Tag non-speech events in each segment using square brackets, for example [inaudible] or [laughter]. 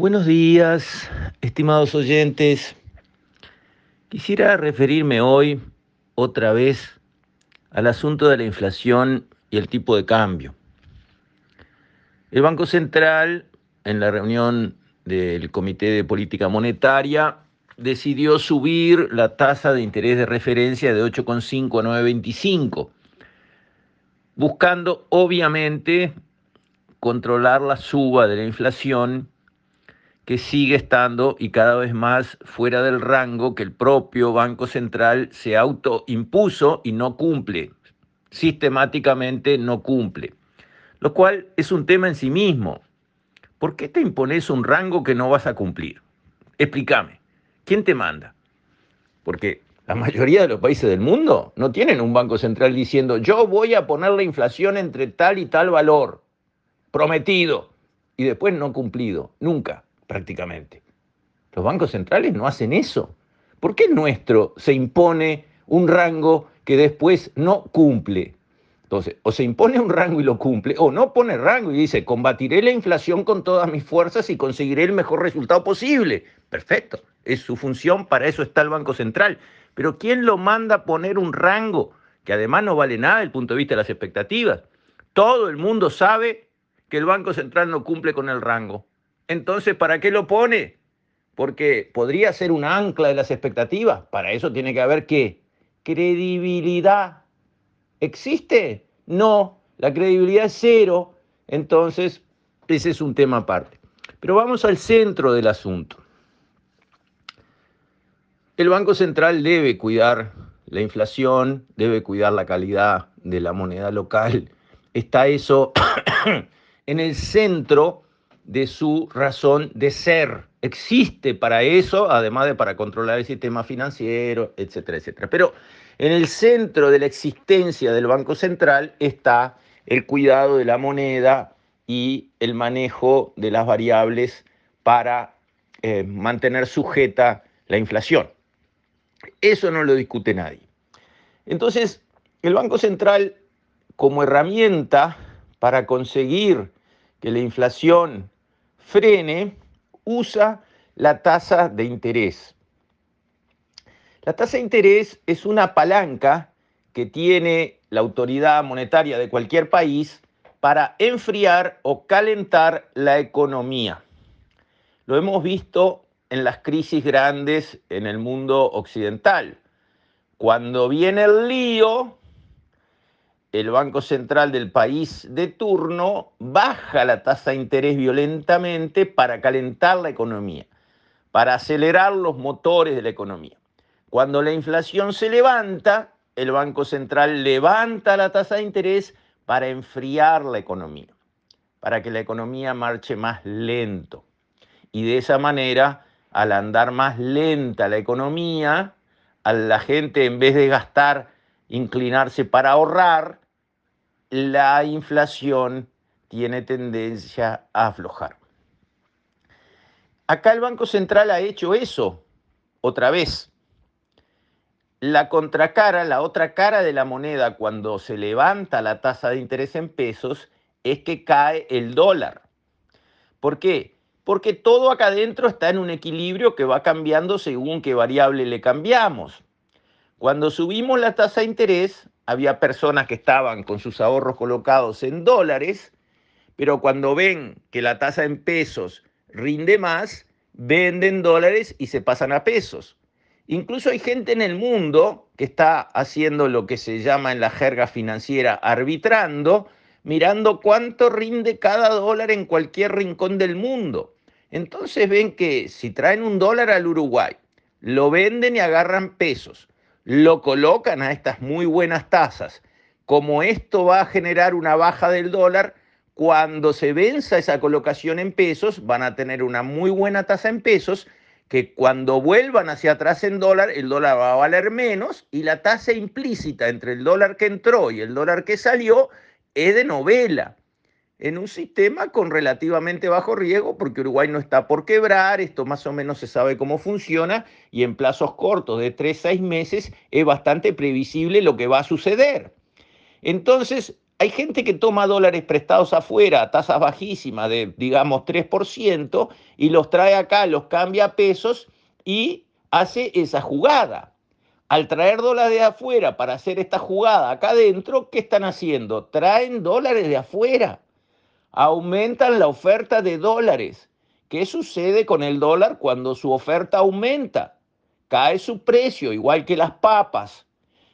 Buenos días, estimados oyentes. Quisiera referirme hoy otra vez al asunto de la inflación y el tipo de cambio. El Banco Central, en la reunión del Comité de Política Monetaria, decidió subir la tasa de interés de referencia de 8,5 a 9,25, buscando obviamente controlar la suba de la inflación que sigue estando y cada vez más fuera del rango que el propio Banco Central se autoimpuso y no cumple, sistemáticamente no cumple, lo cual es un tema en sí mismo. ¿Por qué te impones un rango que no vas a cumplir? Explícame, ¿quién te manda? Porque la mayoría de los países del mundo no tienen un banco central diciendo yo voy a poner la inflación entre tal y tal valor, prometido, y después no cumplido, nunca prácticamente. Los bancos centrales no hacen eso. ¿Por qué nuestro se impone un rango que después no cumple? Entonces, o se impone un rango y lo cumple, o no pone rango y dice, combatiré la inflación con todas mis fuerzas y conseguiré el mejor resultado posible. Perfecto, es su función, para eso está el Banco Central. Pero ¿quién lo manda a poner un rango que además no vale nada desde el punto de vista de las expectativas? Todo el mundo sabe que el Banco Central no cumple con el rango. Entonces, ¿para qué lo pone? Porque podría ser un ancla de las expectativas. Para eso tiene que haber qué? Credibilidad. ¿Existe? No, la credibilidad es cero. Entonces, ese es un tema aparte. Pero vamos al centro del asunto. El Banco Central debe cuidar la inflación, debe cuidar la calidad de la moneda local. Está eso [coughs] en el centro de su razón de ser. Existe para eso, además de para controlar el sistema financiero, etcétera, etcétera. Pero en el centro de la existencia del Banco Central está el cuidado de la moneda y el manejo de las variables para eh, mantener sujeta la inflación. Eso no lo discute nadie. Entonces, el Banco Central, como herramienta para conseguir que la inflación frene, usa la tasa de interés. La tasa de interés es una palanca que tiene la autoridad monetaria de cualquier país para enfriar o calentar la economía. Lo hemos visto en las crisis grandes en el mundo occidental. Cuando viene el lío, el Banco Central del país de turno baja la tasa de interés violentamente para calentar la economía, para acelerar los motores de la economía. Cuando la inflación se levanta, el Banco Central levanta la tasa de interés para enfriar la economía, para que la economía marche más lento. Y de esa manera, al andar más lenta la economía, a la gente en vez de gastar, inclinarse para ahorrar, la inflación tiene tendencia a aflojar. Acá el Banco Central ha hecho eso otra vez. La contracara, la otra cara de la moneda cuando se levanta la tasa de interés en pesos es que cae el dólar. ¿Por qué? Porque todo acá adentro está en un equilibrio que va cambiando según qué variable le cambiamos. Cuando subimos la tasa de interés, había personas que estaban con sus ahorros colocados en dólares, pero cuando ven que la tasa en pesos rinde más, venden dólares y se pasan a pesos. Incluso hay gente en el mundo que está haciendo lo que se llama en la jerga financiera arbitrando, mirando cuánto rinde cada dólar en cualquier rincón del mundo. Entonces ven que si traen un dólar al Uruguay, lo venden y agarran pesos lo colocan a estas muy buenas tasas. Como esto va a generar una baja del dólar, cuando se venza esa colocación en pesos, van a tener una muy buena tasa en pesos, que cuando vuelvan hacia atrás en dólar, el dólar va a valer menos y la tasa implícita entre el dólar que entró y el dólar que salió es de novela en un sistema con relativamente bajo riesgo, porque Uruguay no está por quebrar, esto más o menos se sabe cómo funciona, y en plazos cortos de 3 a 6 meses es bastante previsible lo que va a suceder. Entonces, hay gente que toma dólares prestados afuera a tasas bajísimas de, digamos, 3% y los trae acá, los cambia a pesos y hace esa jugada. Al traer dólares de afuera para hacer esta jugada acá adentro, ¿qué están haciendo? Traen dólares de afuera, aumentan la oferta de dólares. ¿Qué sucede con el dólar cuando su oferta aumenta? Cae su precio, igual que las papas.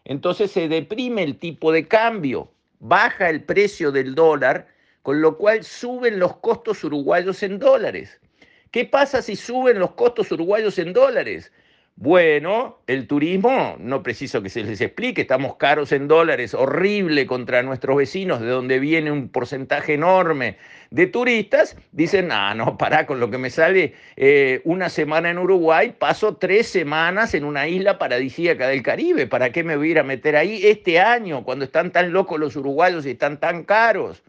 Entonces se deprime el tipo de cambio, baja el precio del dólar, con lo cual suben los costos uruguayos en dólares. ¿Qué pasa si suben los costos uruguayos en dólares? Bueno, el turismo, no preciso que se les explique, estamos caros en dólares, horrible contra nuestros vecinos, de donde viene un porcentaje enorme de turistas, dicen, ah, no, [laughs] pará, con lo que me sale eh, una semana en Uruguay, paso tres semanas en una isla paradisíaca del Caribe, ¿para qué me voy a ir a meter ahí este año, cuando están tan locos los uruguayos y están tan caros?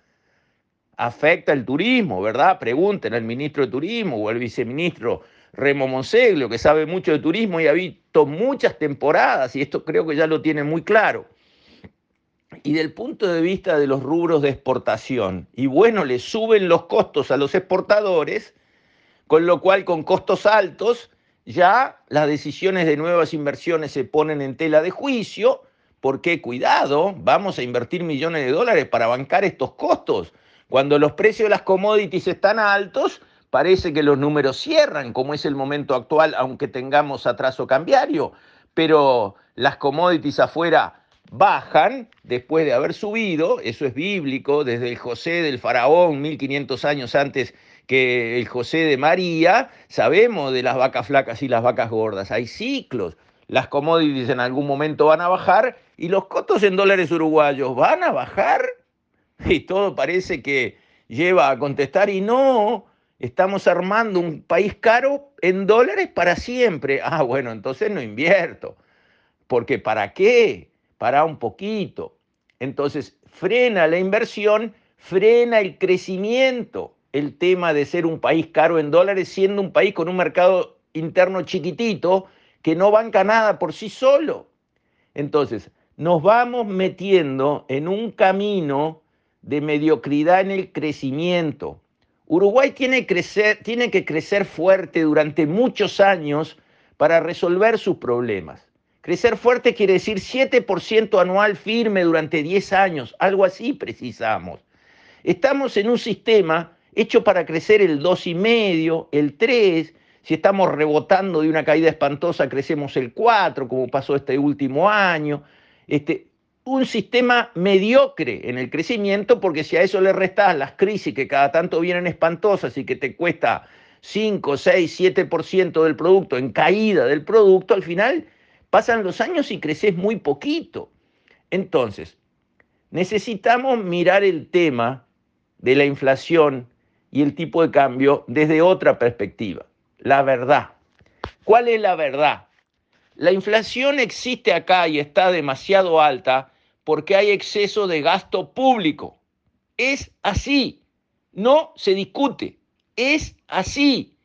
Afecta el turismo, ¿verdad? Pregunten al ministro de Turismo o al viceministro Remo Monseglio, que sabe mucho de turismo y ha visto muchas temporadas, y esto creo que ya lo tiene muy claro. Y del punto de vista de los rubros de exportación, y bueno, le suben los costos a los exportadores, con lo cual con costos altos ya las decisiones de nuevas inversiones se ponen en tela de juicio, porque cuidado, vamos a invertir millones de dólares para bancar estos costos. Cuando los precios de las commodities están altos, parece que los números cierran, como es el momento actual, aunque tengamos atraso cambiario, pero las commodities afuera bajan después de haber subido, eso es bíblico, desde el José del faraón, 1500 años antes que el José de María, sabemos de las vacas flacas y las vacas gordas, hay ciclos, las commodities en algún momento van a bajar y los costos en dólares uruguayos van a bajar. Y todo parece que lleva a contestar y no, Estamos armando un país caro en dólares para siempre. [laughs] Ah, bueno, entonces no invierto. Porque ¿para qué? Para un poquito. Entonces, frena la inversión, frena el crecimiento. El tema de ser un país caro en dólares siendo un país con un mercado interno chiquitito que no banca nada por sí solo. Entonces, nos vamos metiendo en un camino de mediocridad en el crecimiento. Uruguay tiene, que crecer fuerte durante muchos años para resolver sus problemas. Crecer fuerte quiere decir 7% anual firme durante 10 años, algo así precisamos. Estamos en un sistema hecho para crecer el 2,5, el 3, si estamos rebotando de una caída espantosa, crecemos el 4, como pasó este último año. Este, un sistema mediocre en el crecimiento, porque si a eso le restas las crisis que cada tanto vienen espantosas y que te cuesta 5, 6, 7% del producto en caída del producto, al final pasan los años y creces muy poquito. Entonces, necesitamos mirar el tema de la inflación y el tipo de cambio desde otra perspectiva, la verdad. ¿Cuál es la verdad? La inflación existe acá y está demasiado alta porque hay exceso de gasto público. Es así, no se discute, es así.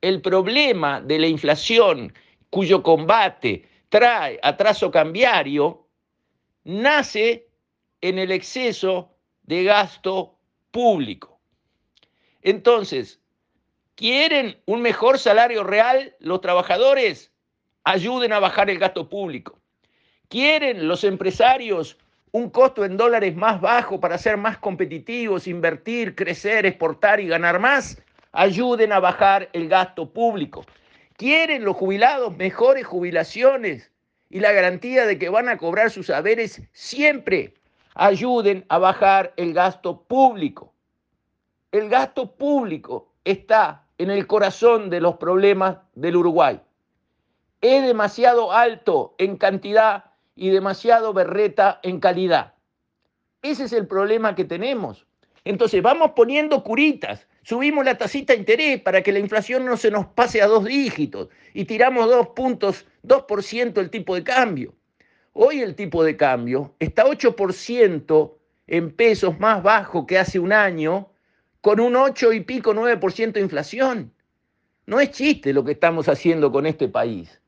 El problema de la inflación cuyo combate trae atraso cambiario nace en el exceso de gasto público. Entonces, ¿quieren un mejor salario real los trabajadores? Ayuden a bajar el gasto público. ¿Quieren los empresarios un costo en dólares más bajo para ser más competitivos, invertir, crecer, exportar y ganar más? Ayuden a bajar el gasto público. ¿Quieren los jubilados mejores jubilaciones y la garantía de que van a cobrar sus saberes siempre? Ayuden a bajar el gasto público. El gasto público está en el corazón de los problemas del Uruguay. Es demasiado alto en cantidad y demasiado berreta en calidad. Ese es el problema que tenemos. Entonces vamos poniendo curitas, subimos la tasita de interés para que la inflación no se nos pase a dos dígitos y tiramos dos puntos, 2% el tipo de cambio. Hoy el tipo de cambio está 8% en pesos más bajo que hace un año, con un 8 y pico, 9% de inflación. No es chiste lo que estamos haciendo con este país.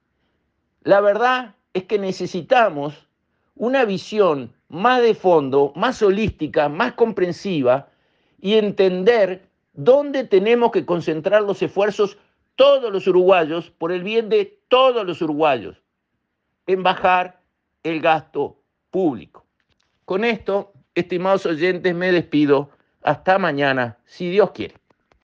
La verdad es que necesitamos una visión más de fondo, más holística, más comprensiva y entender dónde tenemos que concentrar los esfuerzos todos los uruguayos por el bien de todos los uruguayos en bajar el gasto público. Con esto, estimados oyentes, me despido. Hasta mañana, si Dios quiere.